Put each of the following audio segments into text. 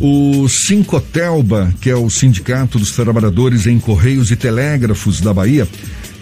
O Sincotelba, que é o Sindicato dos Trabalhadores em Correios e Telégrafos da Bahia,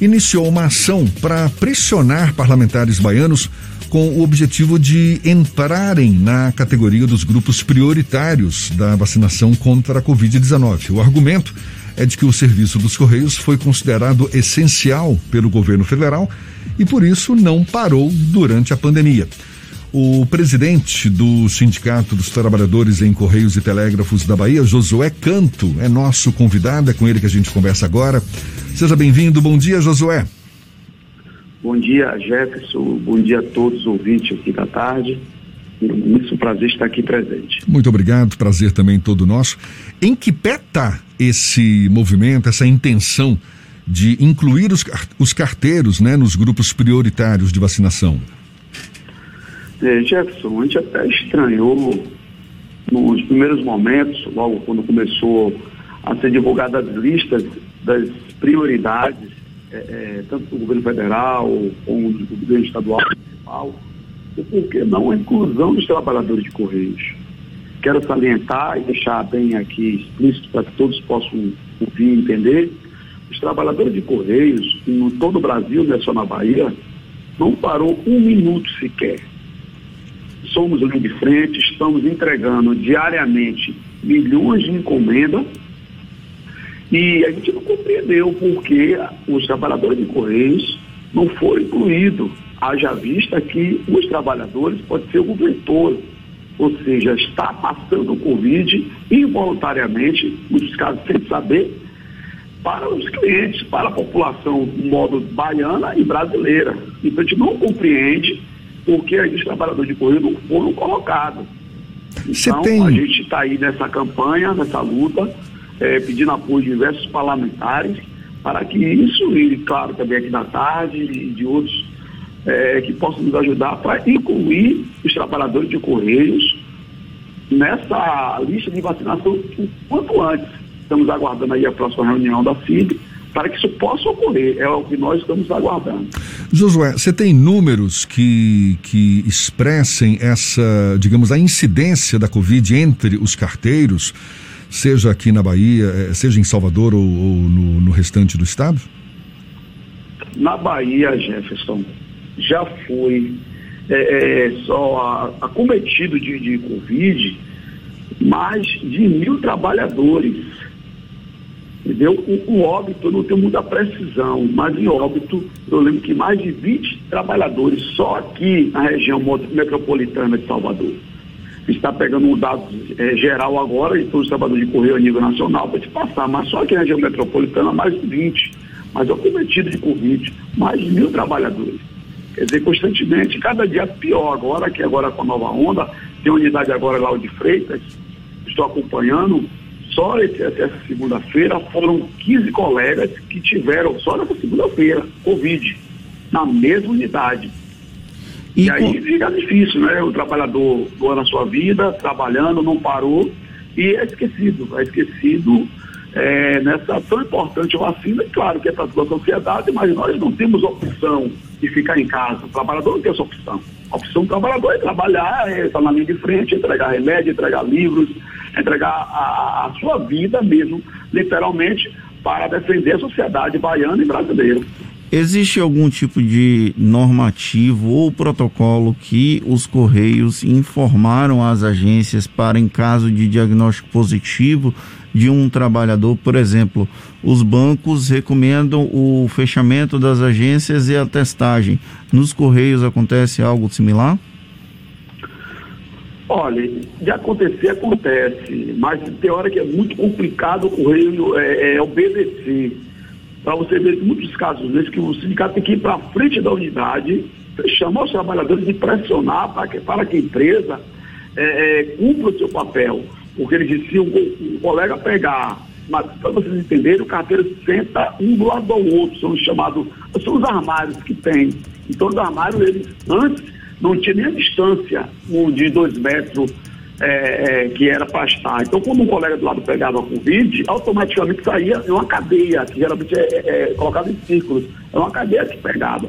iniciou uma ação para pressionar parlamentares baianos com o objetivo de entrarem na categoria dos grupos prioritários da vacinação contra a Covid-19. O argumento é de que o serviço dos Correios foi considerado essencial pelo governo federal e por isso não parou durante a pandemia. O presidente do Sindicato dos Trabalhadores em Correios e Telégrafos da Bahia, Josué Canto, é nosso convidado, é com ele que a gente conversa agora. Seja bem-vindo, bom dia, Josué. Bom dia, Jefferson, bom dia a todos os ouvintes aqui da tarde. Muito prazer estar aqui presente. Muito obrigado, prazer também todo nosso. Em que pé está esse movimento, essa intenção de incluir os, os carteiros né, nos grupos prioritários de vacinação? É, Jefferson, a gente até estranhou nos primeiros momentos, logo quando começou a ser divulgadas as listas das prioridades, é, é, tanto do governo federal como do governo estadual e municipal, o porquê não a inclusão dos trabalhadores de Correios. Quero salientar e deixar bem aqui explícito para que todos possam ouvir e entender, os trabalhadores de Correios, em todo o Brasil, não é só na Bahia, não parou um minuto sequer somos linha de frente, estamos entregando diariamente milhões de encomendas e a gente não compreendeu por que os trabalhadores de Correios não foram incluídos. Haja vista que os trabalhadores podem ser o governo ou seja, está passando o Covid involuntariamente, muitos casos sem saber, para os clientes, para a população modo baiana e brasileira. Então a gente não compreende porque os trabalhadores de Correio não foram colocados. Então, tem... a gente está aí nessa campanha, nessa luta, é, pedindo apoio de diversos parlamentares para que isso, e claro, também aqui na tarde e de outros, é, que possam nos ajudar para incluir os trabalhadores de Correios nessa lista de vacinação o quanto antes. Estamos aguardando aí a próxima reunião da FIB para que isso possa ocorrer. É o que nós estamos aguardando. Josué, você tem números que, que expressem essa, digamos, a incidência da Covid entre os carteiros, seja aqui na Bahia, eh, seja em Salvador ou, ou no, no, restante do estado? Na Bahia, Jefferson, já foi é, é, só acometido de, de Covid mais de mil trabalhadores Entendeu? O, o, óbito, eu não tenho muita precisão, mas em óbito, eu lembro que mais de 20 trabalhadores só aqui na região metropolitana de Salvador. Está pegando um dado é, geral agora, e todos os trabalhadores de correio a nível nacional para te passar, mas só aqui na região metropolitana mais de 20. Mas é cometido de Covid, mais de mil trabalhadores. Quer dizer, constantemente, cada dia pior agora, que agora com a nova onda, tem unidade agora lá de Freitas, estou acompanhando, só essa segunda-feira foram 15 colegas que tiveram, só nessa segunda-feira, Covid, na mesma unidade. E, e aí fica difícil, né? O trabalhador doando a sua vida, trabalhando, não parou e é esquecido, é esquecido é, nessa tão importante vacina, claro que é para toda a sociedade, mas nós não temos opção de ficar em casa. O trabalhador não tem essa opção. A opção do trabalhador é trabalhar, é estar na linha de frente, entregar remédio, entregar livros, entregar a, a sua vida mesmo, literalmente, para defender a sociedade baiana e brasileira. Existe algum tipo de normativo ou protocolo que os Correios informaram às agências para, em caso de diagnóstico positivo de um trabalhador, por exemplo, os bancos recomendam o fechamento das agências e a testagem. Nos Correios acontece algo similar? Olha, de acontecer, acontece, mas tem hora que é muito complicado o Correio é, é obedecer. Para você ver muitos casos desses que o sindicato tem que ir para frente da unidade, chamar os trabalhadores e pressionar para que, para que a empresa é, é, cumpra o seu papel. Porque eles diziam, o, o colega pegar, mas para vocês entenderem, o carteiro senta um do lado do outro, são os chamados, são os armários que tem. Então os armários, eles antes não tinha nem a distância de dois metros é, é, que era para estar. Então, quando um colega do lado pegava Covid, automaticamente saía uma cadeia, que geralmente é, é, é colocada em círculos. É uma cadeia que pegava.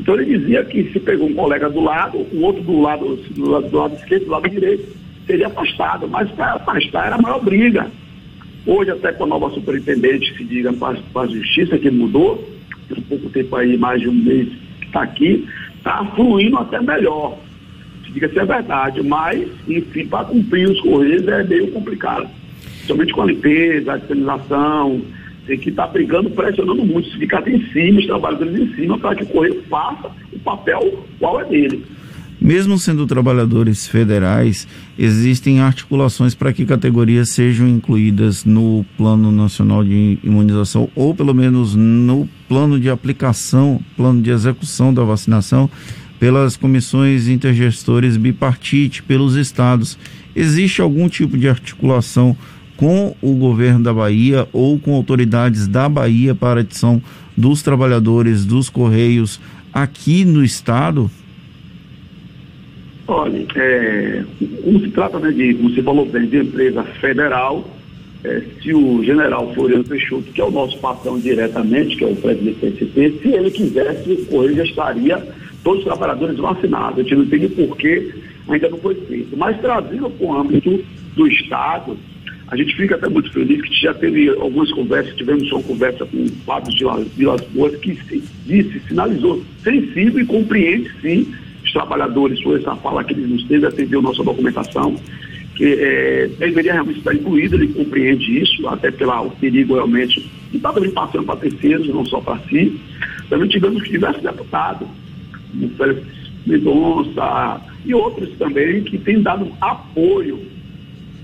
Então, ele dizia que se pegou um colega do lado, o outro do lado, do lado, do lado esquerdo, do lado direito, seria afastado, mas para afastar era a maior briga. Hoje, até com a nova superintendente, se diga para a justiça, que mudou, tem pouco tempo aí, mais de um mês que está aqui, está fluindo até melhor. Se diga se é verdade, mas, enfim, para cumprir os Correios é meio complicado. Somente com a limpeza, a higienização, tem que estar tá brigando, pressionando muito, ficar em cima, os trabalhadores em cima, para que o Correio faça o papel qual é dele. Mesmo sendo trabalhadores federais, existem articulações para que categorias sejam incluídas no Plano Nacional de Imunização, ou pelo menos no plano de aplicação, plano de execução da vacinação, pelas comissões intergestores bipartite, pelos estados. Existe algum tipo de articulação com o governo da Bahia ou com autoridades da Bahia para a adição dos trabalhadores dos Correios aqui no estado? Olha, é, como se trata né, de, como você falou bem, de empresa federal, é, se o general Floriano Peixoto, que é o nosso patrão diretamente, que é o presidente do PSP, se ele quisesse, Correio já estaria todos os trabalhadores vacinados. A gente não entende por que ainda não foi feito. Mas trazendo para o âmbito do Estado, a gente fica até muito feliz que já teve algumas conversas, tivemos uma conversa com o Fábio de Vilas Boas, que disse, sinalizou sensível e compreende sim os trabalhadores, foi essa fala que ele nos teve, atendeu nossa documentação, que é, deveria realmente estar incluído, ele compreende isso, até pelo perigo realmente, e está também passando para terceiros, não só para si. Também tivemos diversos deputados, o Félix Mendonça e outros também, que têm dado apoio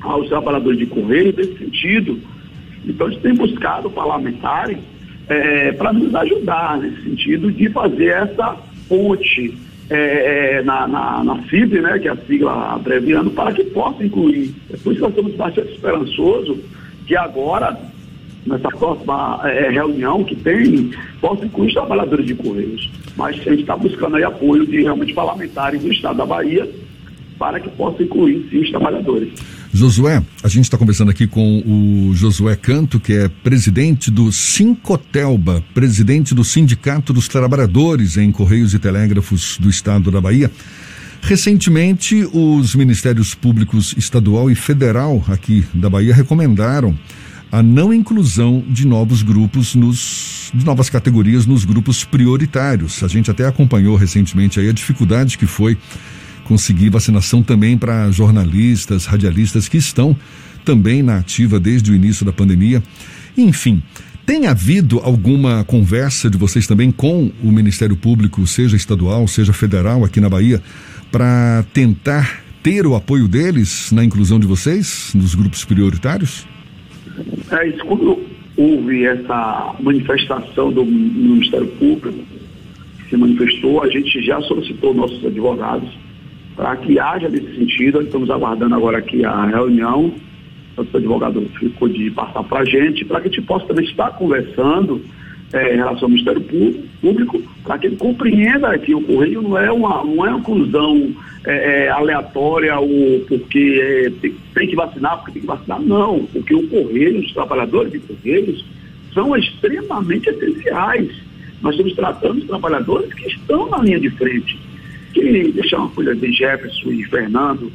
aos trabalhadores de Correio nesse sentido. Então, gente tem buscado parlamentares é, para nos ajudar nesse sentido de fazer essa ponte é, é, na, na, na FIB, né, que é a sigla abreviando, para que possa incluir. É por isso que nós estamos bastante esperançosos que agora, nessa próxima é, reunião que tem, possa incluir os trabalhadores de Correios. Mas a gente está buscando aí apoio de realmente parlamentares do Estado da Bahia para que possa incluir sim os trabalhadores. Josué, a gente está conversando aqui com o Josué Canto, que é presidente do Sincotelba, presidente do Sindicato dos Trabalhadores em Correios e Telégrafos do Estado da Bahia. Recentemente, os Ministérios Públicos Estadual e Federal aqui da Bahia recomendaram a não inclusão de novos grupos nos de novas categorias nos grupos prioritários. A gente até acompanhou recentemente aí a dificuldade que foi conseguir vacinação também para jornalistas, radialistas que estão também na ativa desde o início da pandemia. Enfim, tem havido alguma conversa de vocês também com o Ministério Público, seja estadual, seja federal, aqui na Bahia, para tentar ter o apoio deles na inclusão de vocês nos grupos prioritários? É isso. Quando houve essa manifestação do Ministério Público, se manifestou, a gente já solicitou nossos advogados para que haja nesse sentido. Estamos aguardando agora aqui a reunião. O advogado ficou de passar para a gente, para que a gente possa também estar conversando é, em relação ao Ministério Público, para que ele compreenda que o Correio não é uma, não é uma inclusão é, é, aleatória ou porque é, tem, tem, que vacinar, porque tem que vacinar. Não, porque o Correio, os trabalhadores de Correios, são extremamente essenciais. Nós estamos tratando os trabalhadores que estão na linha de frente que deixar uma coisa de Jefferson e Fernando,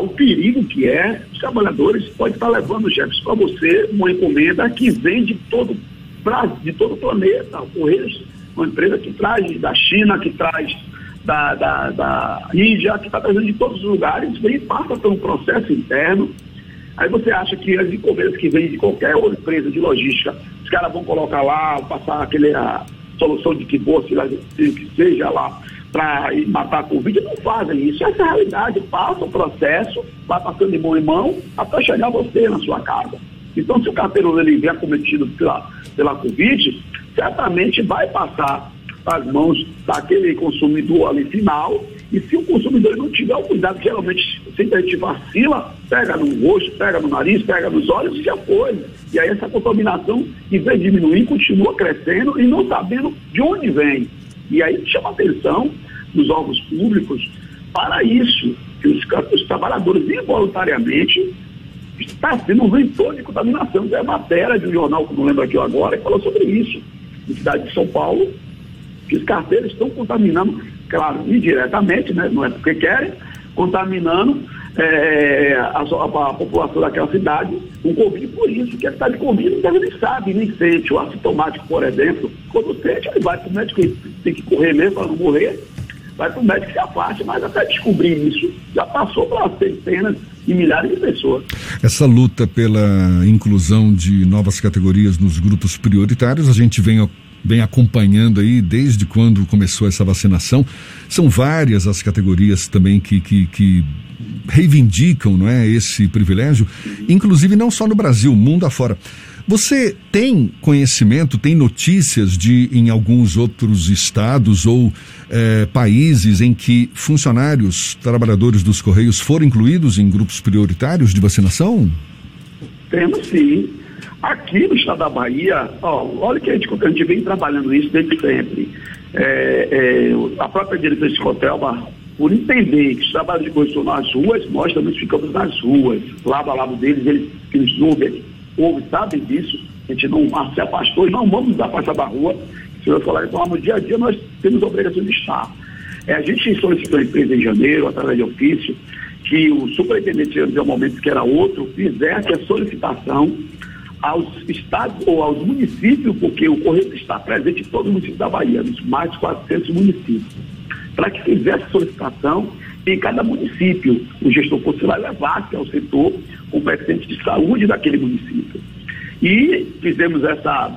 o perigo que é, os trabalhadores podem estar levando, Jefferson, para você uma encomenda que vem de todo, de todo o planeta. O Correios, uma empresa que traz da China, que traz da, da, da Índia, que está trazendo de todos os lugares, vem e passa por um processo interno. Aí você acha que as encomendas que vêm de qualquer outra empresa de logística, os caras vão colocar lá, passar aquele, a solução de que boa, que seja lá, para matar a Covid, não fazem isso. Essa é a realidade. Passa o processo, vai passando de mão em mão, até chegar você na sua casa. Então, se o carteiro ele vier cometido pela, pela Covid, certamente vai passar as mãos daquele consumidor ali final. E se o consumidor não tiver o cuidado, geralmente, sempre a gente vacila, pega no rosto, pega no nariz, pega nos olhos e já foi. E aí essa contaminação, em vez de diminuir, continua crescendo e não sabendo de onde vem. E aí chama a atenção dos órgãos públicos para isso, que os, os trabalhadores involuntariamente está sendo um ventor de contaminação. É matéria de um jornal, que não lembro aqui agora, que falou sobre isso. Na cidade de São Paulo, que os carteiros estão contaminando, claro, indiretamente, né? não é porque querem, contaminando é, a, a, a, população daquela cidade com Covid por isso, que a cidade de Covid então, ele sabe, nem sente. O assintomático, por exemplo, quando sente, ele vai para o médico, tem que correr mesmo para não morrer, vai para o médico que se afaste, mas até descobrir isso, já passou para centenas e milhares de pessoas. Essa luta pela inclusão de novas categorias nos grupos prioritários, a gente vem vem acompanhando aí desde quando começou essa vacinação. São várias as categorias também que, que, que reivindicam não é, esse privilégio, inclusive não só no Brasil, mundo afora. Você tem conhecimento, tem notícias de em alguns outros estados ou é, países em que funcionários, trabalhadores dos Correios foram incluídos em grupos prioritários de vacinação? Temos sim. Aqui no estado da Bahia, ó, olha que a gente, a gente vem trabalhando isso desde sempre. É, é, a própria direção de Cotelba, por entender que os trabalhos de coisa estão nas ruas, nós também ficamos nas ruas. Lado a lado deles, eles que nos ouvem, ouvem sabem disso. A gente não se afastou e não vamos nos afastar da rua. Se eu falar, então, no dia a dia nós temos a obrigação de estar. É, a gente solicitou a empresa em janeiro, através de ofício, que o superintendente, no momento que era outro, fizesse a solicitação aos estados ou aos municípios, porque o Correio está presente em todo o município da Bahia, nos mais de 400 municípios, para que fizesse solicitação em cada município. O gestor fosse lá levasse ao setor competente de saúde daquele município. E fizemos essa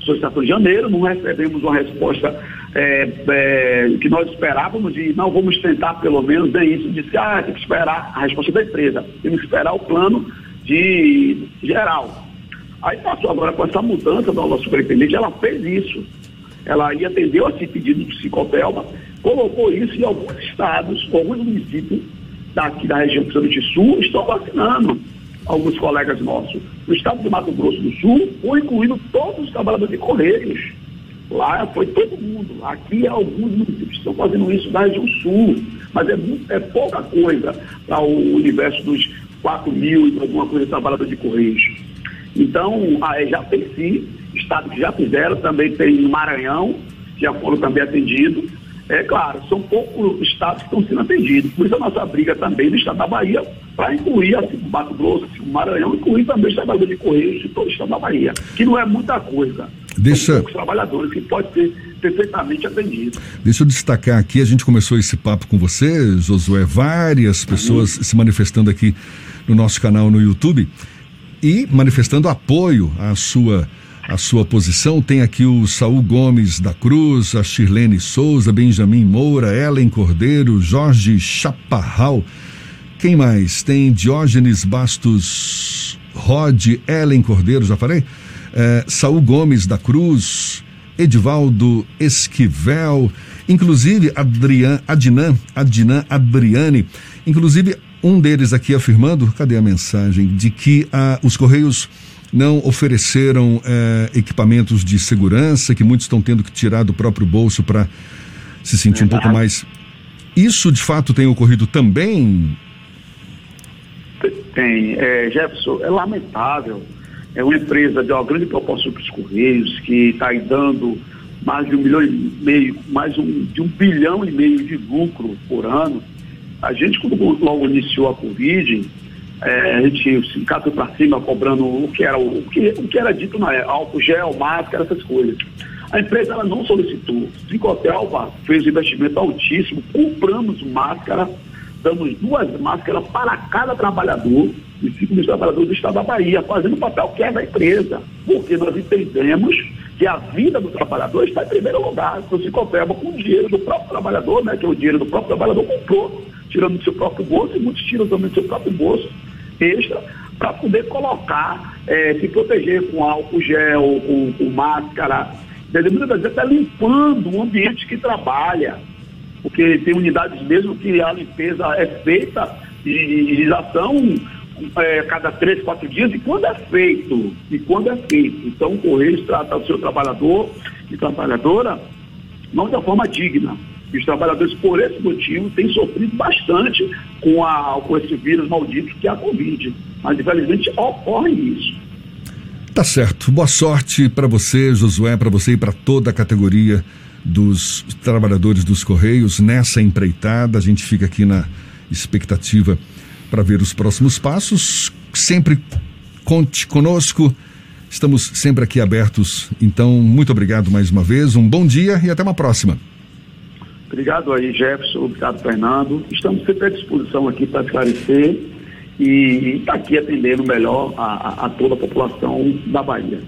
solicitação em janeiro, não recebemos uma resposta é, é, que nós esperávamos e não vamos tentar pelo menos nem isso, disse, ah, tem que esperar a resposta da empresa, temos que esperar o plano de geral. Aí passou agora com essa mudança da nossa superintendente, ela fez isso. Ela atendeu a esse pedido do Psicotelma, colocou isso em alguns estados, alguns municípios daqui da região do Sul estão vacinando alguns colegas nossos. No estado do Mato Grosso do Sul, foi incluindo todos os trabalhadores de Correios. Lá foi todo mundo. Aqui alguns municípios estão fazendo isso na região sul, mas é, é pouca coisa para o universo dos 4 mil e alguma coisa de trabalhadores de Correios. Então, já tem sim, estados que já fizeram, também tem Maranhão, que já foram também atendidos. É claro, são poucos estados que estão sendo atendidos. Por isso a nossa briga também no estado da Bahia, para incluir assim, o Mato Grosso, assim, o Maranhão, incluir também os trabalhadores de Correios de todo o estado da Bahia, que não é muita coisa. Deixa... Poucos trabalhadores que pode ser perfeitamente atendido. Deixa eu destacar aqui, a gente começou esse papo com você, Josué, várias pessoas uhum. se manifestando aqui no nosso canal no YouTube e manifestando apoio à sua à sua posição. Tem aqui o Saul Gomes da Cruz, a Shirlene Souza, Benjamin Moura, Ellen Cordeiro, Jorge Chaparral. Quem mais? Tem Diógenes Bastos Rod, Ellen Cordeiro, já falei? É, Saul Gomes da Cruz, Edivaldo Esquivel, inclusive Adrian, Adnan, Adnan Adriane, inclusive um deles aqui afirmando, cadê a mensagem, de que ah, os Correios não ofereceram eh, equipamentos de segurança, que muitos estão tendo que tirar do próprio bolso para se sentir um pouco mais. Isso de fato tem ocorrido também? Tem. É, Jefferson, é lamentável. É uma empresa de uma grande proporção para os Correios que está dando mais de um milhão e meio, mais um, de um bilhão e meio de lucro por ano a gente, quando logo iniciou a Covid, é, a gente se foi para cima cobrando o que era o, que, o que era dito na época, álcool gel, máscara, essas coisas. A empresa ela não solicitou. Cicotel fez um investimento altíssimo, compramos máscara, damos duas máscaras para cada trabalhador, e cinco mil trabalhadores do estado da Bahia, fazendo o papel que é da empresa. Porque nós entendemos que a vida do trabalhador está em primeiro lugar. Então, se confirma com o dinheiro do próprio trabalhador, né, que é o dinheiro do próprio trabalhador comprou tirando do seu próprio bolso, e muitos tiram também do seu próprio bolso extra, para poder colocar, é, se proteger com álcool gel, com, com máscara. Muitas vezes até limpando o ambiente que trabalha, porque tem unidades mesmo que a limpeza é feita de higienização é, cada três, quatro dias, e quando é feito, e quando é feito. Então o Correio trata o seu trabalhador e trabalhadora não uma forma digna, e os trabalhadores, por esse motivo, têm sofrido bastante com, a, com esse vírus maldito que é a Covid. Mas, infelizmente, ocorre isso. Tá certo. Boa sorte para você, Josué, para você e para toda a categoria dos trabalhadores dos Correios nessa empreitada. A gente fica aqui na expectativa para ver os próximos passos. Sempre conte conosco. Estamos sempre aqui abertos. Então, muito obrigado mais uma vez. Um bom dia e até uma próxima. Obrigado aí, Jefferson. Obrigado, Fernando. Estamos sempre à disposição aqui para esclarecer e estar tá aqui atendendo melhor a, a, a toda a população da Bahia.